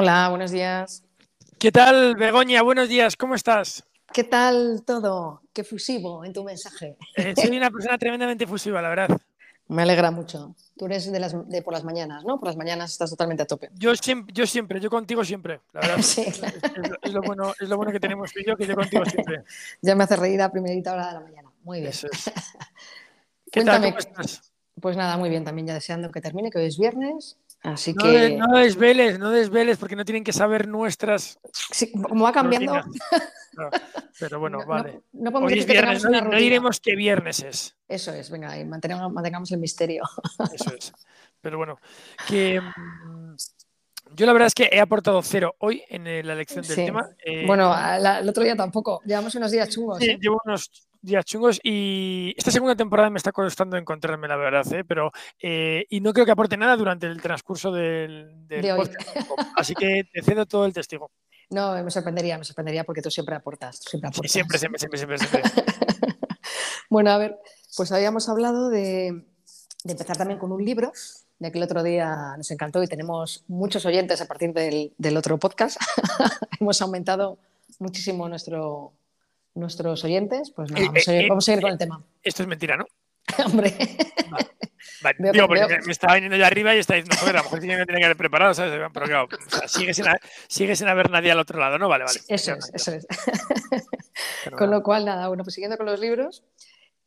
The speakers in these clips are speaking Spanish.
Hola, buenos días. ¿Qué tal, Begoña? Buenos días, ¿cómo estás? ¿Qué tal todo? Qué fusivo en tu mensaje. Eh, soy una persona tremendamente fusiva, la verdad. Me alegra mucho. Tú eres de, las, de por las mañanas, ¿no? Por las mañanas estás totalmente a tope. Yo siempre, yo siempre, yo contigo siempre, la verdad. Sí. Es, es lo, es lo bueno, es lo bueno que tenemos tú y yo, que yo contigo siempre. Ya me hace reír a primerita hora de la mañana. Muy bien. Eso es. ¿Qué tal, Cuéntame. cómo estás? Pues nada, muy bien. También ya deseando que termine, que hoy es viernes. Así No, que, de- no desveles, no desveles, porque no tienen que saber nuestras sí, como va cambiando. No, pero bueno, no- no- vale. no Hoy es viernes, no, no diremos qué viernes es. Eso es, venga, y mantengamos, mantengamos el misterio. Eso es. Pero bueno, que mm, yo la verdad es que he aportado cero hoy en eh, la elección del Sí. tema. Eh, Bueno, la- el otro día tampoco. Llevamos unos días chungos. Sí, ¿eh? llevo unos días chungos y esta segunda temporada me está costando encontrarme, la verdad, ¿eh? pero eh, y no creo que aporte nada durante el transcurso del, del De hoy. podcast. Así que te cedo todo el testigo. No, me sorprendería, me sorprendería porque tú siempre aportas. Tú siempre Sí, aportas. siempre, siempre, siempre, siempre, siempre. Bueno, a ver, pues habíamos hablado de, de empezar también con un libro, de que el otro día nos encantó y tenemos muchos oyentes a partir del, del otro podcast. Hemos aumentado muchísimo nuestro, nuestros oyentes. Pues nada, Eh, vamos a, ir, eh, vamos a ir eh, con el tema. Esto es mentira, ¿no? Hombre, Vale, Veo- digo, porque veo- me, estaba viniendo ya arriba y está diciendo, joder, a lo mejor tiene que haber preparado, ¿sabes? Pero claro, o sea, sigue, sin, ha- sigue sin haber nadie al otro lado, ¿no? Vale, vale. eso es, eso es. Con lo cual, nada, bueno, pues siguiendo con los libros,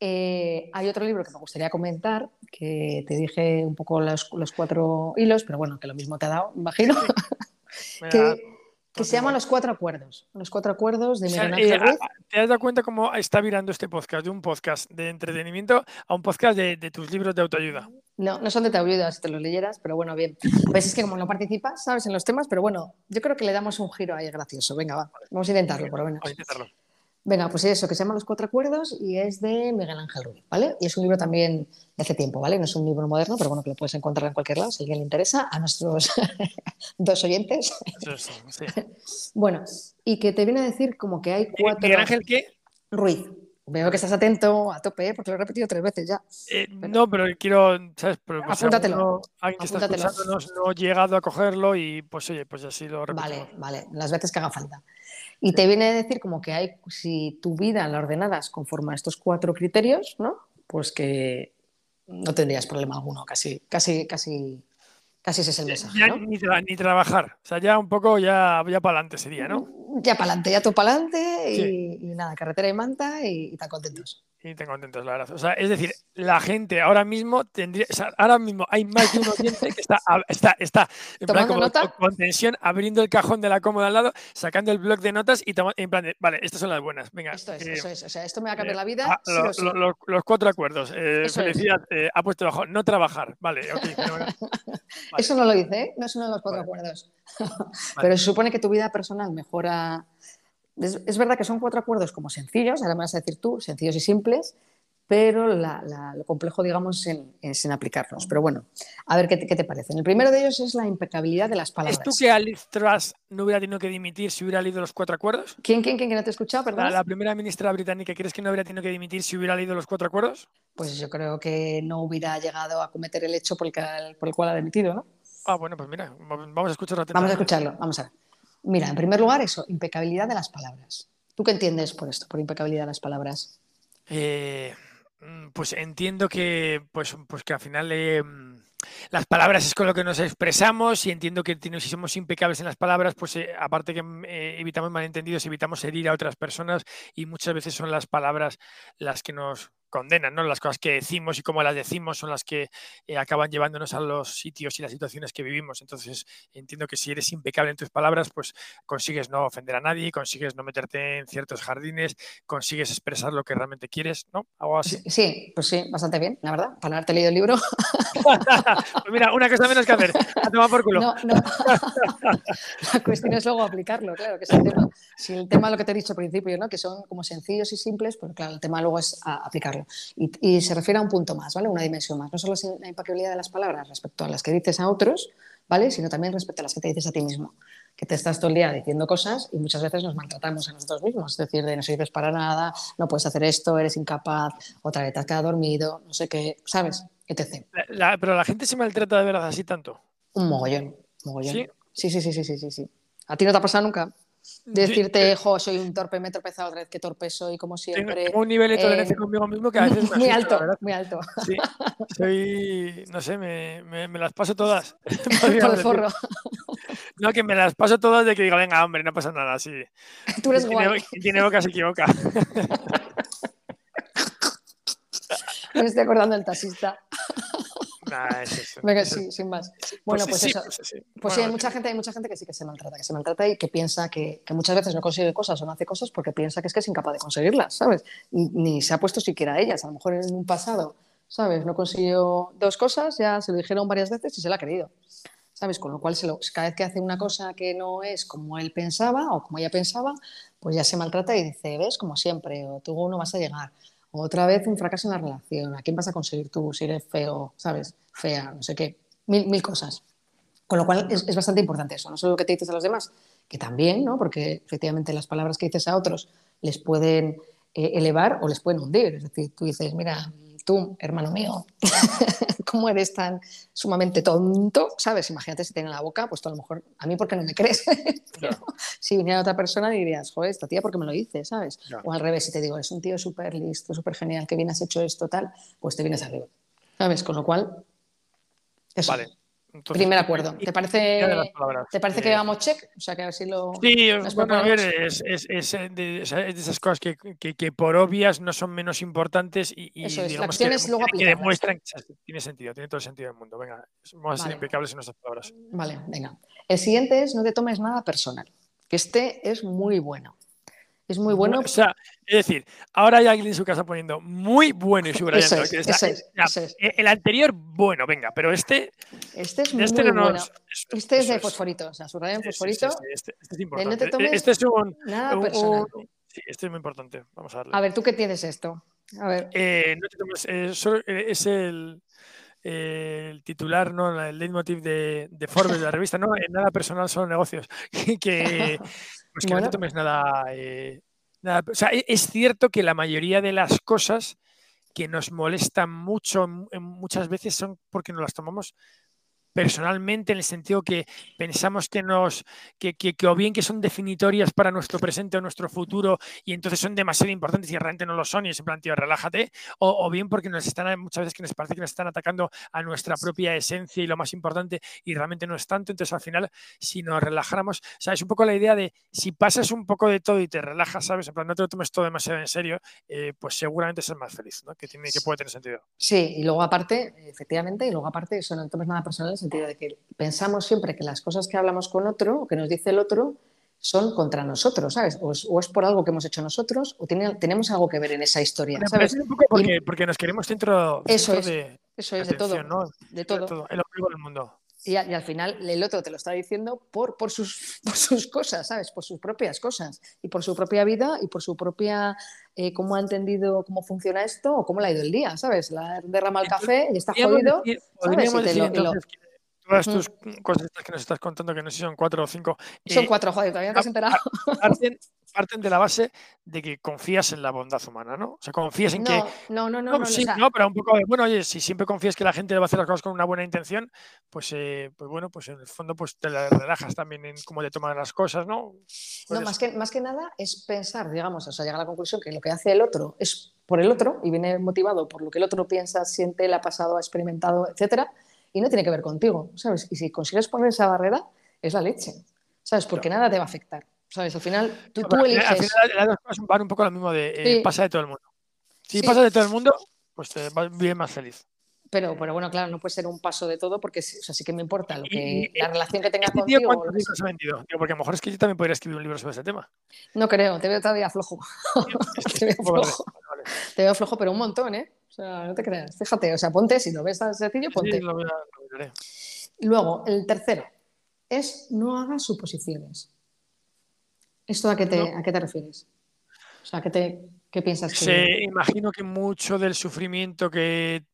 eh, hay otro libro que me gustaría comentar, que te dije un poco los, los cuatro hilos, pero bueno, que lo mismo te ha dado, imagino, que, que se llaman Los Cuatro Acuerdos. Los Cuatro Acuerdos de O sea, Miguel eh, Ángel Ruiz. a- a- ¿Te has dado cuenta cómo está virando este podcast de un podcast de entretenimiento a un podcast de, de tus libros de autoayuda? No, no son de Taurido, si te los leyeras, pero bueno, bien. Ves, es que como no participas, sabes, en los temas, pero bueno, yo creo que le damos un giro ahí gracioso. Venga, va, vamos a intentarlo, por lo menos. Vamos a intentarlo. Venga, pues eso, que se llama Los Cuatro Acuerdos y es de Miguel Ángel Ruiz, ¿vale? Y es un libro también de hace tiempo, ¿vale? No es un libro moderno, pero bueno, que lo puedes encontrar en cualquier lado, si a alguien le interesa, a nuestros dos oyentes. Es, sí. Bueno, y que te viene a decir como que hay cuatro... Miguel Ángel, ¿qué? Ruiz. Veo que estás atento a tope, ¿eh? porque lo he repetido tres veces ya. Eh, no, pero quiero, ¿sabes? Pero, pues, Apúntatelo, alguien que no ha llegado a cogerlo y pues oye, pues así lo repetimos. Vale, vale, las veces que haga falta. Y te viene a decir como que hay, si tu vida la ordenadas conforme a estos cuatro criterios, ¿no? Pues que no tendrías problema alguno, casi, casi, casi, casi ese es el mensaje, Ya ¿no? ni, tra- ni trabajar. O sea, ya un poco ya, ya para adelante sería, ¿no? Ya para adelante, ya tú para adelante y, Sí. y nada, carretera y manta y, y tan contentos. Y te contentos, la verdad. O sea, es decir, la gente ahora mismo tendría, o sea, ahora mismo hay más de un oyente que está, está, está en plan ¿Tomando como nota? con tensión, abriendo el cajón de la cómoda al lado, sacando el blog de notas y toma- en plan de, vale, estas son las buenas. Venga. Esto es, eh, eso es. O sea, esto me va a cambiar eh, la vida. ah, sí lo- o sí. lo- lo- los cuatro acuerdos. Eh, felicidad, eh, ha puesto bajo, no trabajar. Vale, ok. Vale. Eso no lo dice, ¿eh? no es uno de los cuatro Vale. acuerdos. Pero se supone que tu vida personal mejora. Es, es verdad que son cuatro acuerdos como sencillos, ahora me vas a decir tú, sencillos y simples, pero la- la- lo complejo, digamos, en- es en aplicarlos. Pero bueno, a ver qué te, qué te parece. El primero de ellos es la impecabilidad de las palabras. ¿Es tú que Truss no hubiera tenido que dimitir si hubiera leído los cuatro acuerdos? ¿Quién, quién, quién que no te he escuchado? Perdón. La, la primera ministra británica, ¿crees que no habría tenido que dimitir si hubiera leído los cuatro acuerdos? Pues yo creo que no hubiera llegado a cometer el hecho por el, por el cual ha dimitido, ¿no? Ah, bueno, pues mira, vamos a escucharlo Vamos a atentamente. escucharlo, vamos a ver. Mira, en primer lugar, eso, impecabilidad de las palabras. ¿Tú qué entiendes por esto, por impecabilidad de las palabras? Eh, mm, pues entiendo que, pues, pues que al final mm, las palabras es con lo que nos expresamos y entiendo que si somos impecables en las palabras, pues eh, aparte que mm, eh, evitamos malentendidos, evitamos herir a otras personas y muchas veces son las palabras las que nos condenan, ¿no? Las cosas que decimos y cómo las decimos son las que eh, acaban llevándonos a los sitios y las situaciones que vivimos. Entonces, entiendo que si eres impecable en tus palabras, pues consigues no ofender a nadie, consigues no meterte en ciertos jardines, consigues expresar lo que realmente quieres, ¿no? Algo así. Sí, sí, pues sí, bastante bien, la verdad. Para haberte leído el libro. Pues mira, una cosa menos que hacer. A tomar por culo. No, no. La cuestión es luego aplicarlo, claro, que es el tema. Si el tema, lo que te he dicho al principio, ¿no? que son como sencillos y simples, pues claro, el tema luego es a- aplicarlo. Y, y se refiere a un punto más, ¿vale? Una dimensión más. No solo es la impecabilidad de las palabras respecto a las que dices a otros, ¿vale? Sino también respecto a las que te dices a ti mismo. Que te estás todo el día diciendo cosas y muchas veces nos maltratamos a nosotros mismos. Es decir, de no sirves para nada, no puedes hacer esto, eres incapaz, otra vez te has quedado dormido, no sé qué, ¿sabes? Etc. La- la- pero la gente se maltrata de verdad así tanto. Un mogollón, mogollón. Sí. Sí, sí, sí, sí, sí, sí. ¿A ti no te ha pasado nunca? decirte, jo, soy un torpe, me he tropezado otra vez, qué torpe soy, como siempre. Tengo un nivel de tolerancia conmigo mismo que a veces Muy alto, muy alto. Sí, soy, no sé, me, me, las paso todas. Por el forro. No, que me las paso todas de que digo, venga, hombre, no pasa nada, sí. Tú eres guay. Quien tiene boca se equivoca. Me estoy acordando del taxista. Nah, es eso, Venga, sí, sin más. Bueno, pues, eso. Pues, sí. pues sí, hay mucha gente, hay mucha gente que sí que se maltrata, que se maltrata y que piensa que, que, muchas veces no consigue cosas o no hace cosas porque piensa que es que es incapaz de conseguirlas, ¿sabes? Ni, se ha puesto siquiera a ellas. A lo mejor en un pasado, ¿sabes? No consiguió dos cosas, ya se lo dijeron varias veces y se la ha querido. ¿Sabes? Con lo cual, se lo, cada vez que hace una cosa que no es como él pensaba o como ella pensaba, pues ya se maltrata y dice, ves, como siempre, o tú no vas a llegar, otra vez un fracaso en la relación. ¿A quién vas a conseguir tú si eres feo, sabes? Fea, no sé qué. Mil, mil cosas. Con lo cual es, bastante importante eso, no solo lo que te dices a los demás, que también, ¿no? Porque efectivamente las palabras que dices a otros les pueden eh, elevar o les pueden hundir. Es decir, tú dices, mira, tú, hermano mío, ¿cómo eres tan sumamente tonto? ¿Sabes? Imagínate si tiene la boca, pues tú a lo mejor, a mí, ¿por qué no me crees? si viniera otra persona, dirías, joder, esta tía, ¿por qué me lo dice? ¿Sabes? O al revés, si te digo, es un tío súper listo, súper genial, que bien has hecho esto, tal, pues te vienes arriba. ¿Sabes? Con lo cual, eso. Vale. Primer acuerdo. ¿Te parece, ¿te parece que vamos check? O sea, que a ver si lo. Sí, bueno, a ver, es, es, es, de, esas cosas que, que, que, por obvias no son menos importantes y, y Eso es, digamos que, luego que, demuestran que tiene sentido, tiene todo el sentido del mundo. Venga, vamos a ser impecables en nuestras palabras. Vale, venga. El siguiente es no te tomes nada personal, que este es muy bueno. Es muy bueno. O sea, es decir, ahora hay alguien en su casa poniendo muy bueno y subrayando. Es, es, El anterior, bueno, venga, pero este. Este es muy este no bueno. este es de fosforito, o sea, subrayado en fosforito. este, es importante. No este es un. Nada personal. sí, este es muy importante. Vamos a darle. A ver, ¿tú qué tienes esto? A ver. Eh, no te tomes, eh, solo, eh, es el, el titular, ¿no? el leitmotiv de, de Forbes, de la revista, ¿no? En nada personal, solo negocios. que, pues que no te tomes nada, eh, O sea, e, es cierto que la mayoría de las cosas que nos molestan mucho muchas veces son porque nos las tomamos personalmente en el sentido que pensamos que nos que, que, o bien que son definitorias para nuestro presente o nuestro futuro y entonces son demasiado importantes y realmente no lo son y ese plan, tío, relájate o, bien porque nos están muchas veces que nos parece que nos están atacando a nuestra propia esencia y lo más importante y realmente no es tanto entonces al final si nos relajáramos o sea es un poco la idea de si pasas un poco de todo y te relajas sabes en no te lo tomes todo demasiado en serio eh, pues seguramente ser más feliz ¿no? que tiene que puede tener sentido sí y luego aparte efectivamente y luego aparte eso no tomes nada personal sentido de que pensamos siempre que las cosas que hablamos con otro o que nos dice el otro son contra nosotros, ¿sabes? O es, por algo que hemos hecho nosotros o tenemos algo que ver en esa historia, ¿sabes? Un poco porque, porque, nos queremos dentro, eso es, de, eso es, de, todo, de todo. El ombligo del mundo. Y, y, al final el otro te lo está diciendo por, por, sus, por sus cosas, ¿sabes? Por sus propias cosas y por su propia vida y por su propia eh, cómo ha entendido cómo funciona esto o cómo le ha ido el día, ¿sabes? La derrama el café y está jodido. decir, entonces, todas tus cosas que nos estás contando, que no sé si son cuatro o cinco. Son eh, cuatro, joder, todavía no te has enterado. Parten, de la base de que confías en la bondad humana, ¿no? O sea, confías en que. No, no, no. No, sí, no, pero un poco de, bueno, oye, si siempre confías que la gente va a hacer las cosas con una buena intención, pues, eh, pues bueno, pues en el fondo pues te relajas también en cómo te toman las cosas, ¿no? no, más que, más que nada es pensar, digamos, o sea, llegar a la conclusión que lo que hace el otro es por el otro y viene motivado por lo que el otro piensa, siente, le ha pasado, ha experimentado, etcétera y no tiene que ver contigo, ¿sabes? Y si consigues poner esa barrera, es la leche, ¿sabes? Porque nada te va a afectar, ¿sabes? Al final, tú, tú eliges... Al final, las dos cosas van un poco lo mismo de eh, pasa de todo el mundo. Si pasa de todo el mundo, pues te vas bien más feliz. Pero, pero bueno, claro, no puede ser un paso de todo porque o sea, sí que me importa lo que, la relación que tenga este contigo. ¿Cuántos libros ha vendido? porque a lo mejor es que yo también podría escribir un libro sobre este tema. No creo, te veo todavía flojo. te, veo flojo. te veo flojo, pero un montón, ¿eh? O sea, no te creas. Fíjate, o sea, ponte, si lo ves tan sencillo, ponte. Sí, lo, Luego, el tercero es no hagas suposiciones. ¿Esto a qué te, a qué te refieres? O sea, ¿qué, te, qué piensas? Que... Se, imagino que mucho del sufrimiento que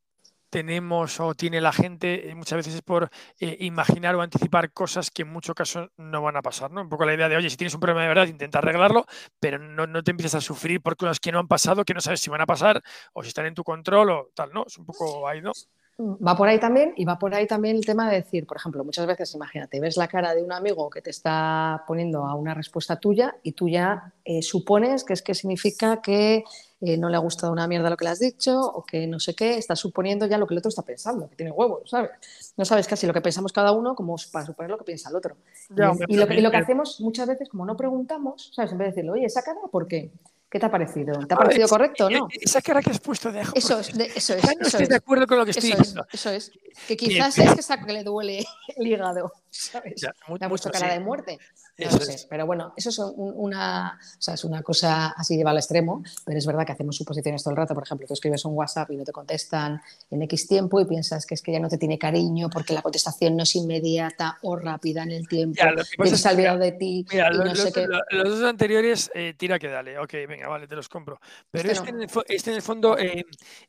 tenemos o tiene la gente eh, muchas veces es por eh, imaginar o anticipar cosas que en muchos casos no van a pasar, ¿no? Un poco la idea de, oye, si tienes un problema de verdad, intenta arreglarlo, pero no, no te empieces a sufrir por cosas que no han pasado, que no sabes si van a pasar o si están en tu control o tal, ¿no? Es un poco ahí, ¿no? Va por ahí también y va por ahí también el tema de decir, por ejemplo, muchas veces, imagínate, ves la cara de un amigo que te está poniendo a una respuesta tuya y tú ya eh, supones que es que significa que eh, no le ha gustado una mierda lo que le has dicho o que no sé qué, estás suponiendo ya lo que el otro está pensando, que tiene huevos, ¿sabes? No sabes casi lo que pensamos cada uno como para suponer lo que piensa el otro. y, lo, y, lo, que hacemos muchas veces, como no preguntamos, ¿sabes? En vez de decirle, oye, esa cara, ¿por qué? ¿Qué te ha parecido? ¿Te ha parecido correcto o no? Esa cara que has puesto de Eso es, eso es. no estoy de acuerdo con lo que estoy diciendo. eso es. Que quizás es que, esa, que le duele el hígado, ¿sabes? le ha puesto cara de muerte. No lo sé. Pero bueno, eso es una, o sea, es una cosa así lleva al extremo, pero es verdad que hacemos suposiciones todo el rato. Por ejemplo, tú escribes un WhatsApp y no te contestan en X tiempo y piensas que es que ya no te tiene cariño porque la contestación no es inmediata o rápida en el tiempo. Ya, que se ha olvidado de ti. Mira, los, dos anteriores, eh, tira que dale. Ok, venga, vale, te los compro. Pero este, en, el, este en, el, fondo, eh,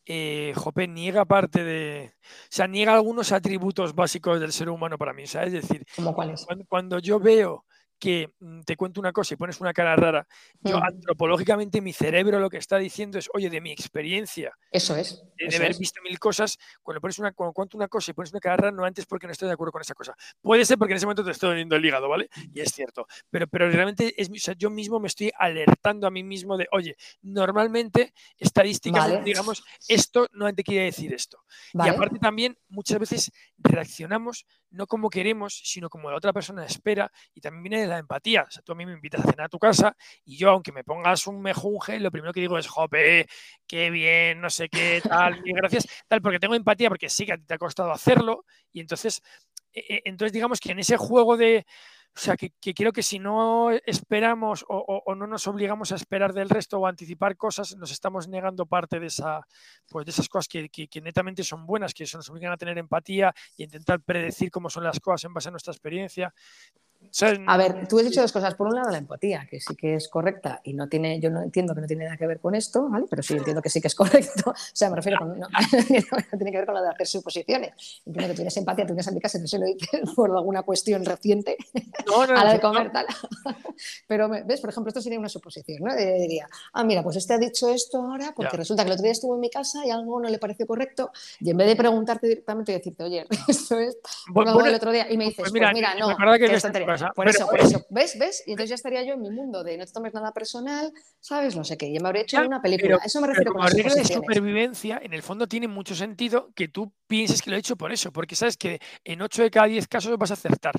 eh, Jope, niega parte de. O sea, niega algunos atributos básicos del ser humano para mí. ¿sabes? Es decir, ¿Cómo cuáles? cuando yo veo que mm, te cuento una cosa y pones una cara rara, yo mm. antropológicamente mi cerebro lo que está diciendo es, oye, de mi experiencia, eso es, de, haber visto mil cosas, cuando pones una, cuando cuento una cosa y pones una cara rara, no antes porque no estoy de acuerdo con esa cosa. Puede ser porque en ese momento te estoy doliendo el hígado, ¿vale? Y es cierto, pero, pero realmente es, yo mismo me estoy alertando a mí mismo de, oye, normalmente estadísticamente, digamos, esto no antes quiere decir esto. Y aparte también muchas veces reaccionamos no como queremos, sino como la otra persona espera y también viene de la empatía. O sea, tú a mí me invitas a cenar a tu casa y yo, aunque me pongas un mejunje, lo primero que digo es, jope, qué bien, no sé qué, tal, gracias, tal, porque tengo empatía, porque sí que te ha costado hacerlo y entonces, e, e, entonces digamos que en ese juego de o sea, que, creo que si no esperamos o, no nos obligamos a esperar del resto o anticipar cosas, nos estamos negando parte de, esa, pues de esas cosas que, que, netamente son buenas, que eso nos obligan a tener empatía y intentar predecir cómo son las cosas en base a nuestra experiencia a ver, tú has dicho dos cosas. Por un lado, la empatía, que sí que es correcta y no tiene, yo no entiendo que no tiene nada que ver con esto, ¿vale? Pero sí entiendo que sí que es correcto. O sea, me refiero con, no, tiene que ver con lo de hacer suposiciones. Entiendo que tienes empatía, tú tienes en mi casa, no sé lo dices por alguna cuestión reciente a la de comer tal. Pero, ¿ves? Por ejemplo, esto sería una suposición, ¿no? Diría, ah, mira, pues este ha dicho esto ahora porque resulta que el otro día estuvo en mi casa y algo no le pareció correcto y en vez de preguntarte directamente y decirte, oye, esto es algo del otro día y me dices, pues mira, pues mira no, que, que tontería por eso, por eso. ¿Ves? ¿Ves? Y entonces ya estaría yo en mi mundo de no te tomes nada personal, ¿sabes? No sé qué. Yo me habría hecho una película. eso me refiero con regla de supervivencia, en el fondo tiene mucho sentido que tú pienses que lo he hecho por eso, porque sabes que en 8 de cada 10 casos vas a acertar.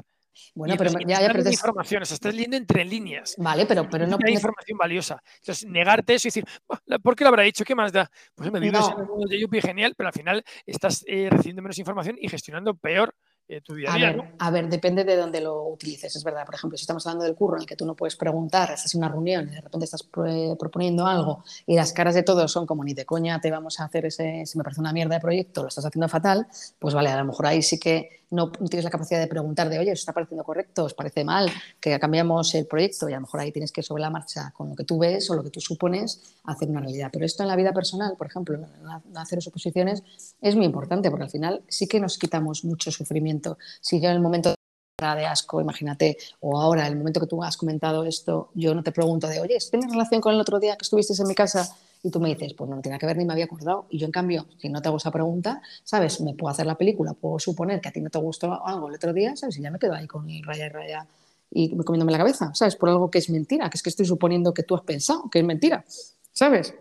Bueno, pero ya, ya, pero te... información, estás leyendo entre líneas. Vale, pero, pero no. Hay información valiosa. Entonces, negarte eso y decir, ¿por qué lo habrá dicho? ¿Qué más da? Pues me vives en el mundo de Yupi, genial, pero al final estás eh, recibiendo menos información y gestionando peor eh, a, ver, depende de dónde lo utilices, es verdad. Por ejemplo, si estamos hablando del curro en el que tú no puedes preguntar, estás en una reunión y de repente estás proponiendo algo y las caras de todos son como ni de coña te vamos a hacer ese, si me parece una mierda de proyecto, lo estás haciendo fatal, pues vale, a lo mejor ahí sí que no tienes la capacidad de preguntar de, oye, ¿os está pareciendo correcto? ¿Os parece mal que cambiamos el proyecto? Y a lo mejor ahí tienes que sobre la marcha, con lo que tú ves o lo que tú supones, hacer una realidad. Pero esto en la vida personal, por ejemplo, en hacer suposiciones, es muy importante porque al final sí que nos quitamos mucho sufrimiento. Si yo en el momento de asco, imagínate, o ahora, el momento que tú has comentado esto, yo no te pregunto de, oye, ¿tienes relación con el otro día que estuviste en mi casa? y tú me dices, pues no tiene que ver ni me había acordado. Y yo, en cambio, si no te hago esa pregunta, ¿sabes? Me puedo hacer la película, puedo suponer que a ti no te gustó algo el otro día, ¿sabes? Y ya me quedo ahí con el raya y raya y comiéndome la cabeza, ¿sabes? Por algo que es mentira, que es que estoy suponiendo que tú has pensado que es mentira, ¿sabes?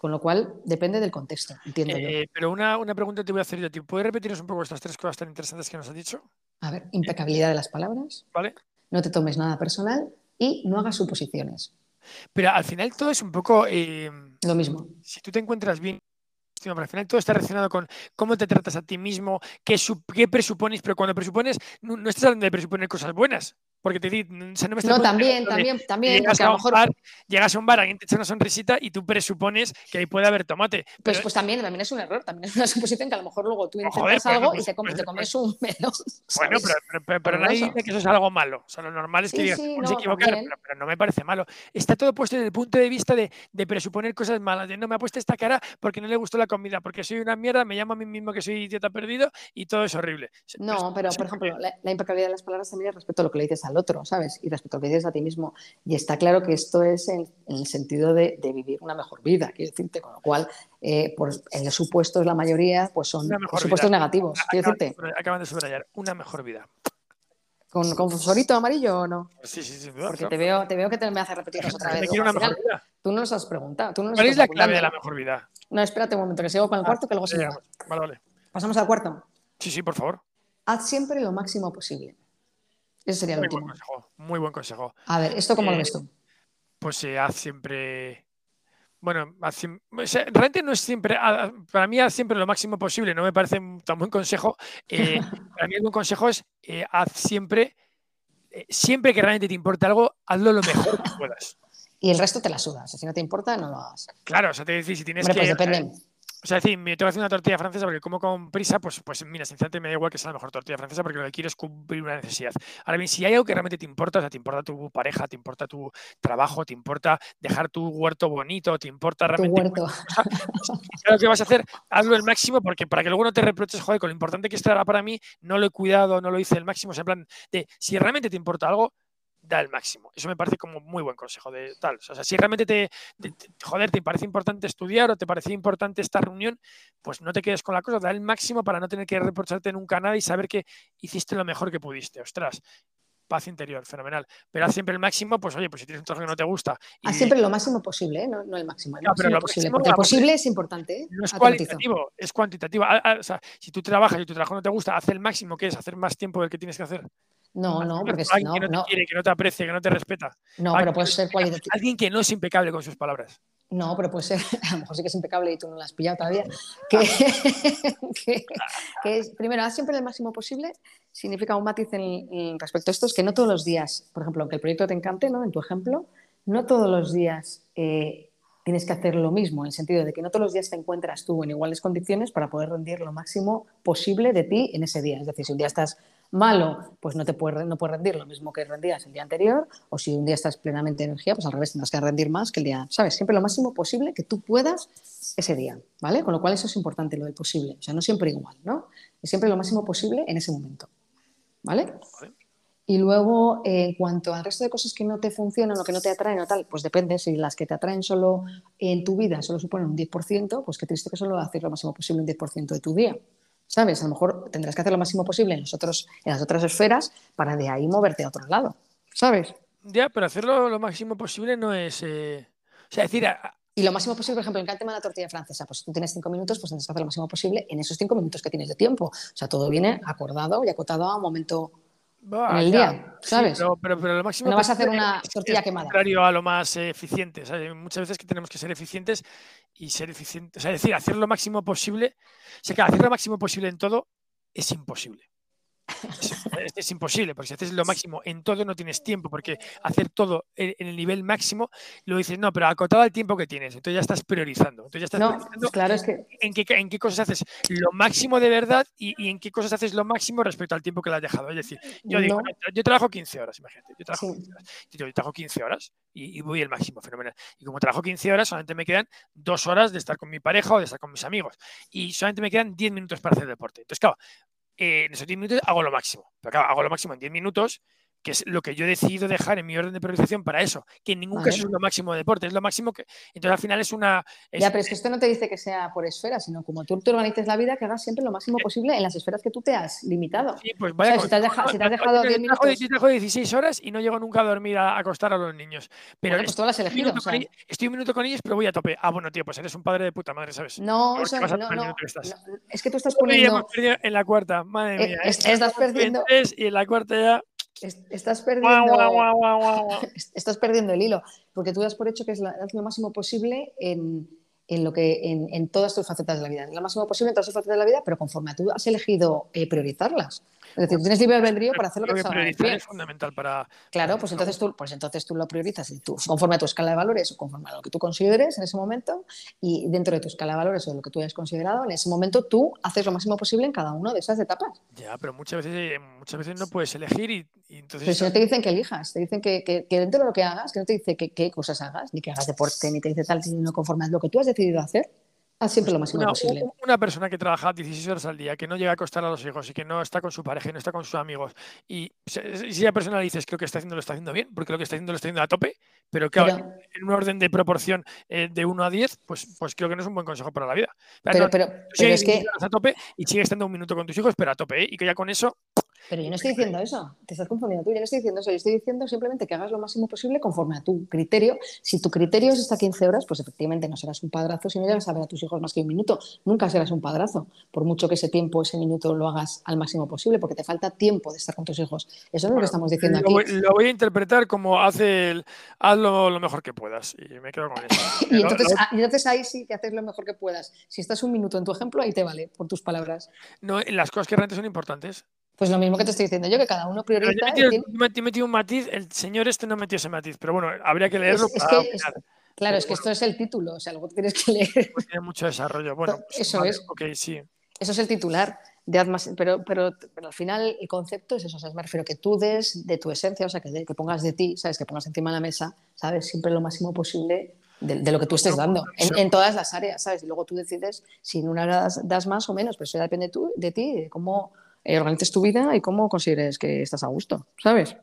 Con lo cual, depende del contexto, entiendo yo. Eh, pero una, una, pregunta te voy a hacer yo a ti. ¿Puedes repetirnos un poco estas tres cosas tan interesantes que nos has dicho? A ver, impecabilidad de las palabras. Vale. No te tomes nada personal y no hagas suposiciones. Pero al final todo es un poco... Eh, Lo mismo. Si tú te encuentras bien pero al final todo está relacionado con cómo te tratas a ti mismo, qué, qué presupones, pero cuando presupones, no, no, estás hablando de presuponer cosas buenas, porque te di, no, también, también, también. Llegas a, un bar, llegas a un bar, alguien te echa una sonrisita y tú presupones que ahí puede haber tomate. Pues, pero, pues también, también es un error, también es una suposición que a lo mejor luego tú intentas algo y te comes, te comes un melón. Bueno, pero, pero, nadie dice que eso es algo malo. O sea, lo normal es que digas, sí, se equivocar, pero, no me parece malo. Está todo puesto desde el punto de vista de, de, presuponer cosas malas, de no me ha puesto esta cara porque no le gustó la comida, porque soy una mierda, me llamo a mí mismo que soy idiota perdido y todo es horrible. No, pero por ejemplo, la, impecabilidad de las palabras también respecto a lo que le dices a al otro, ¿sabes? Y respecto a lo que dices a ti mismo. Y está claro que esto es en, el sentido de, vivir una mejor vida, quiero decirte, con lo cual, eh, pues, en los supuestos, la mayoría, pues son supuestos negativos, quiero decirte. Acaban de subrayar, una mejor vida. ¿Con, ¿Con fosorito amarillo o no? Sí, sí, sí. Porque te, veo, te veo que te me hace repetir otra vez. una mejor vida. Tú no nos has preguntado. Tú no ¿Cuál es la clave de la mejor vida? No, espérate un momento, que sigo con el ah, cuarto, que luego se Vale, vale. Pasamos al cuarto. Sí, sí, por favor. Haz siempre lo máximo posible. Ese sería el último. Buen consejo, muy buen consejo. A ver, ¿esto cómo lo eh, ves tú? Pues eh, haz siempre bueno, realmente no es siempre, para mí haz siempre lo máximo posible, no me parece tan buen consejo. Eh, para mí el buen consejo es haz siempre eh, siempre que realmente te importe algo, hazlo lo mejor que puedas. Y el resto te la sudas. Si no te importa, no lo hagas. Claro, o sea, te decir, si tienes pues que. depende. O sea, decir, me tengo que hacer una tortilla francesa porque como con prisa, pues, pues mira, sinceramente me da igual que sea la mejor tortilla francesa porque lo que quiero es cumplir una necesidad. Ahora bien, si hay algo que realmente te importa, o sea, te importa tu pareja, te importa tu trabajo, te importa dejar tu huerto bonito, te importa realmente... Tu huerto. lo que vas a hacer, hazlo el máximo porque para que luego no te reproches, joder, con lo importante que esto era para mí, no lo he cuidado, no lo hice el máximo. O sea, en plan, de si realmente te importa algo, da el máximo. Eso me parece como muy buen consejo de tal. O sea, si realmente te, joder, te parece importante estudiar o te parece importante esta reunión, pues no te quedes con la cosa, da el máximo para no tener que reprocharte nunca nada y saber que hiciste lo mejor que pudiste. Ostras, paz interior, fenomenal. Pero haz siempre el máximo, pues oye, pues si tienes un trabajo que no te gusta. Haz siempre lo máximo posible, ¿eh? no, el máximo. no, pero lo posible, porque el posible es importante. ¿eh? No es cualitativo, es cuantitativo. Ah, ah, o sea, si tú trabajas y tu trabajo no te gusta, haz el máximo, que es hacer más tiempo del que tienes que hacer. No, no, porque si no, que no, te quiere, que no te aprecia, que no te respeta. No, pero puede ser cualitativo. Alguien que no es impecable con sus palabras. No, pero puede ser, a lo mejor sí que es impecable y tú no lo has pillado todavía. Que, es, primero, haz siempre el máximo posible. Significa un matiz en, respecto a esto, es que no todos los días, por ejemplo, aunque el proyecto te encante, ¿no? En tu ejemplo, no todos los días eh, tienes que hacer lo mismo, en el sentido de que no todos los días te encuentras tú en iguales condiciones para poder rendir lo máximo posible de ti en ese día. Es decir, si un día estás malo, pues no te puedes, no puedes rendir lo mismo que rendías el día anterior, o si un día estás plenamente de energía, pues al revés tendrás que rendir más que el día, ¿sabes? Siempre lo máximo posible que tú puedas ese día, ¿vale? Con lo cual eso es importante, lo del posible, o sea, no siempre igual, ¿no? Es siempre lo máximo posible en ese momento, ¿vale? Y luego, en cuanto al resto de cosas que no te funcionan o que no te atraen o tal, pues depende, si las que te atraen solo en tu vida solo suponen un 10%, pues qué triste que solo hacer lo máximo posible un 10% de tu día. ¿Sabes? A lo mejor tendrás que hacer lo máximo posible en, en las otras esferas para de ahí moverte a otro lado, ¿sabes? Ya, pero hacerlo lo máximo posible no es... Eh, o sea, decir... Y lo máximo posible, por ejemplo, en el tema de la tortilla francesa, pues tú tienes cinco minutos, pues tendrás que hacer lo máximo posible en esos cinco minutos que tienes de tiempo. O sea, todo viene acordado y acotado a un momento en el día, ¿sabes? pero, pero, lo máximo no vas a hacer una tortilla quemada. Contrario a lo más eficiente. Muchas veces que tenemos que ser eficientes y ser eficientes. O sea, es decir, hacer lo máximo posible. O sea, que hacer lo máximo posible en todo es imposible. Es, imposible, porque si haces lo máximo en todo no tienes tiempo, porque hacer todo en, el nivel máximo, lo dices, no, pero acotado al tiempo que tienes, entonces ya estás priorizando. Entonces ya estás no, claro, es que... en, qué, en qué cosas haces lo máximo de verdad y, en qué cosas haces lo máximo respecto al tiempo que le has dejado. Es decir, yo digo, yo trabajo 15 horas, imagínate, yo trabajo 15 horas, yo, trabajo 15 horas y, y, voy el máximo, fenomenal. Y como trabajo 15 horas, solamente me quedan dos horas de estar con mi pareja o de estar con mis amigos. Y solamente me quedan 10 minutos para hacer deporte. Entonces, claro, eh, en esos 10 minutos hago lo máximo. Pero claro, hago lo máximo en 10 minutos que es lo que yo he decidido dejar en mi orden de priorización para eso, que en ningún caso es lo máximo de deporte, es lo máximo que... Entonces al final es una... Ya, pero es que esto no te dice que sea por esfera, sino como tú te organices la vida, que hagas siempre lo máximo posible en las esferas que tú te has limitado. Sí, pues vaya... si, te has dejado, si te has dejado 10 minutos... Yo trabajo 16 horas y no llego nunca a dormir a acostar a los niños. Pero pues tú lo has elegido. Estoy un minuto con ellos, pero voy a tope. Ah, bueno, tío, pues eres un padre de puta madre, ¿sabes? No, eso, no, no, Es que tú estás poniendo... En la cuarta, madre eh, mía. estás perdiendo... Y en la cuarta ya estás perdiendo, estás perdiendo el hilo, porque tú das por hecho que es lo máximo posible en, en, lo que, en, todas tus facetas de la vida, lo máximo posible en todas tus facetas de la vida, pero conforme a tú has elegido eh, priorizarlas. Es decir, tienes libre albedrío para hacer lo que, que es fundamental para. Claro, pues entonces tú, pues entonces tú lo priorizas y tú, conforme a tu escala de valores o conforme a lo que tú consideres en ese momento y dentro de tu escala de valores o de lo que tú hayas considerado, en ese momento tú haces lo máximo posible en cada una de esas etapas. Ya, pero muchas veces, eh, muchas veces no puedes elegir y, entonces. Pero si no te dicen que elijas, te dicen que, que, dentro de lo que hagas, que no te dice qué cosas hagas, ni que hagas deporte, ni te dice tal, sino conforme a lo que tú has decidido hacer Haz siempre lo máximo Una, posible. una persona que trabaja 16 horas al día, que no llega a acostar a los hijos y que no está con su pareja y no está con sus amigos, y si esa persona le dices que lo que está haciendo lo está haciendo bien, porque lo que está haciendo lo está haciendo a tope, pero Pero, en un orden de proporción eh, de 1 a 10, pues, pues creo que no es un buen consejo para la vida. Pero, no, pero, es que 16 horas a tope y sigues estando un minuto con tus hijos, pero a tope, ¿eh? y que ya con eso Pero yo no estoy diciendo eso, te estás confundiendo tú, yo no estoy diciendo eso, yo estoy diciendo simplemente que hagas lo máximo posible conforme a tu criterio. Si tu criterio es hasta 15 horas, pues efectivamente no serás un padrazo si no llegas a ver a tus hijos más que un minuto. Nunca serás un padrazo, por mucho que ese tiempo, ese minuto lo hagas al máximo posible, porque te falta tiempo de estar con tus hijos. Eso es lo que estamos diciendo lo, aquí. voy, lo voy a interpretar como hace el, hazlo lo mejor que puedas, y me quedo con eso. Y entonces, lo- ah, y entonces ahí sí que haces lo mejor que puedas. Si estás un minuto en tu ejemplo, ahí te vale, por tus palabras. no, las cosas que realmente son importantes. Pues lo mismo que te estoy diciendo yo, que cada uno yo prioriza. tiene- yo he metido un matiz, el señor este no metió ese matiz, pero bueno, habría que leerlo Es- para es- Claro, es que bueno. esto es el título, o sea, luego tienes que leer. pues tiene mucho desarrollo. Bueno, pues eso vale, es. Ok, sí. Eso es el titular de pero, pero, pero al final el concepto es eso, o sea, me refiero que tú des de tu esencia, o sea, que, de- que pongas de ti, ¿sabes? Que pongas encima de la mesa, ¿sabes? Siempre lo máximo posible de, de lo que tú estés dando, en, en todas las áreas, ¿sabes? Y luego tú decides si en una das, das más o menos, pero eso ya depende tú, de ti, de cómo eh, organices tu vida y cómo consideres que estás a gusto, ¿sabes?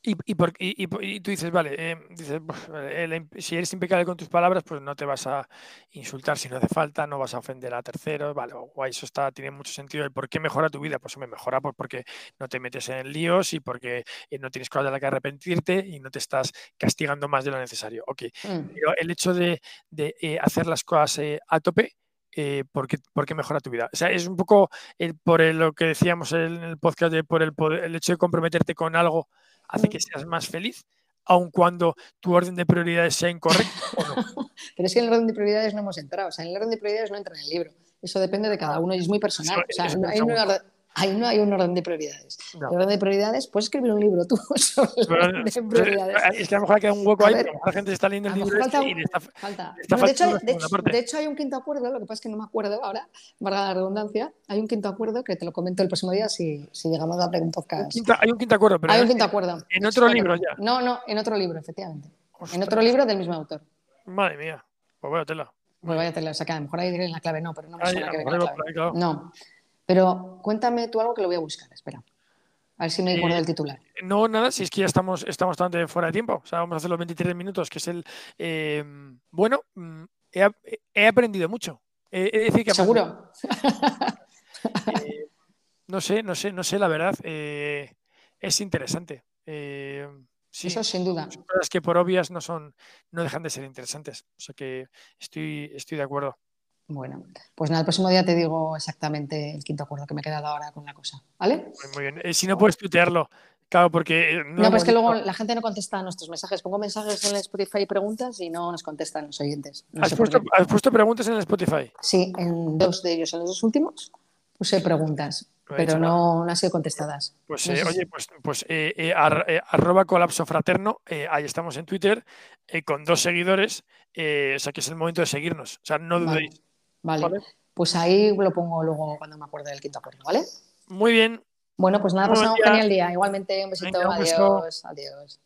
Y, y, por- y- y- tú dices, vale, eh, dices, "Buf, vale, el imp- si eres impecable con tus palabras, pues no te vas a insultar si no hace falta, no vas a ofender a terceros, vale, o guay, eso está, tiene mucho sentido. ¿El por qué mejora tu vida? Pues me mejora pues, porque no te metes en líos y porque eh, no tienes cosas de las que arrepentirte y no te estás castigando más de lo necesario. Ok, Mm. pero el hecho de, de, eh, hacer las cosas eh, a tope, eh, ¿por, qué, por qué mejora tu vida? O sea, es un poco por el- lo que decíamos en el podcast de por el, poder- el hecho de comprometerte con algo hace Mm. que seas más feliz, aun cuando tu orden de prioridades sea incorrecto o no. Pero es que en el orden de prioridades no hemos entrado, o sea, en el orden de prioridades no entra en el libro, eso depende de cada uno y es muy personal, Eso- o sea, no hay, un un orden, ahí no hay un orden de prioridades. No. El orden de prioridades, puedes escribir un libro tú sobre el Pero, orden de prioridades. es que a lo mejor ha quedado un hueco A ahí, ver, la gente está leyendo el libro este falta y está, Falta. está Bueno, de, hecho, de, de hay un quinto acuerdo, lo que pasa es que no me acuerdo ahora, valga la redundancia, hay un quinto acuerdo que te lo comento el próximo día si, si llegamos a un podcast. hay un quinto acuerdo, pero hay un quinto acuerdo. en otro libro ya. No, no, en otro libro, efectivamente. En otro libro del mismo autor. Madre mía, pues vaya tela. Me vaya a tener, o sea, que a lo mejor ahí diré la clave, no, pero no me Ah, suena ya, que la clave. claro. No. Pero cuéntame tú algo que lo voy a buscar, espera. A ver si me acuerdo Eh, del titular. No, nada, si es que ya estamos, estamos bastante fuera de tiempo. O sea, vamos a hacer los 23 minutos, que es el. eh, bueno, mm, he, ap- he aprendido mucho. Eh, decir que ¿Seguro? no sé, no sé, no sé, la verdad. eh, es interesante. Eh, sí, Eso sin duda. son cosas que por obvias no son, no dejan de ser interesantes. O sea que estoy, estoy de acuerdo. Bueno, pues nada, el próximo día te digo exactamente el quinto acuerdo que me he quedado ahora con la cosa, ¿vale? Muy, muy bien. Eh, si no puedes tutearlo, claro, porque. eh, No, No, pero hemos es que luego la gente no contesta a nuestros mensajes. Pongo mensajes en el Spotify y preguntas y no nos contestan los oyentes. No ¿Has puesto, qué. has puesto preguntas en el Spotify? Sí, en dos de ellos, en los dos últimos, puse preguntas, pero no, no han sido contestadas. Pues No eh, oye, pues, pues eh, eh, ar- arroba colapso fraterno, ahí estamos en Twitter, con dos seguidores, o sea que es el momento de seguirnos. O sea, no dudéis. vale. ¿Vale? Pues ahí lo pongo luego cuando me acuerde del quinto acuerdo, ¿vale? Muy bien, Bueno, pues nada, pasado un día. genial día. Igualmente, un besito, Venga, un beso. adiós, adiós.